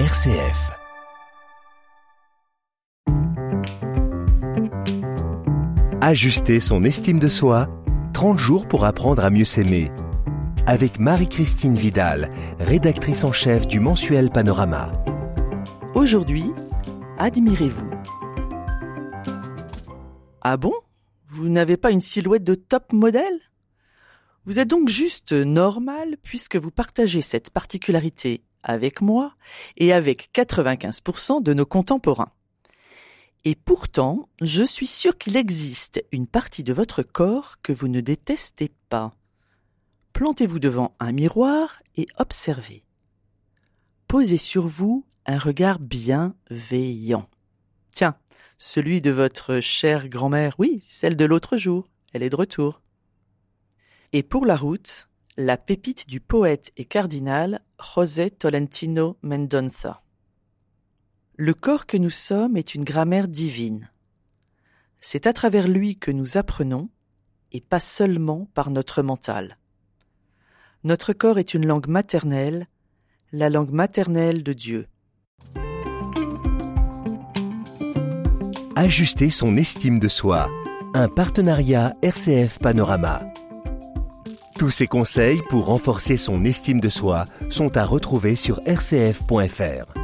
RCF. Ajuster son estime de soi, 30 jours pour apprendre à mieux s'aimer. Avec Marie-Christine Vidal, rédactrice en chef du mensuel Panorama. Aujourd'hui, admirez-vous. Ah bon? Vous n'avez pas une silhouette de top modèle? Vous êtes donc juste normal puisque vous partagez cette particularité avec moi et avec 95% de nos contemporains. Et pourtant, je suis sûr qu'il existe une partie de votre corps que vous ne détestez pas. Plantez-vous devant un miroir et observez. Posez sur vous un regard bienveillant. Tiens, celui de votre chère grand-mère, oui, celle de l'autre jour, elle est de retour. Et pour la route, la pépite du poète et cardinal José Tolentino Mendonça. Le corps que nous sommes est une grammaire divine. C'est à travers lui que nous apprenons, et pas seulement par notre mental. Notre corps est une langue maternelle, la langue maternelle de Dieu. Ajuster son estime de soi. Un partenariat RCF Panorama. Tous ces conseils pour renforcer son estime de soi sont à retrouver sur rcf.fr.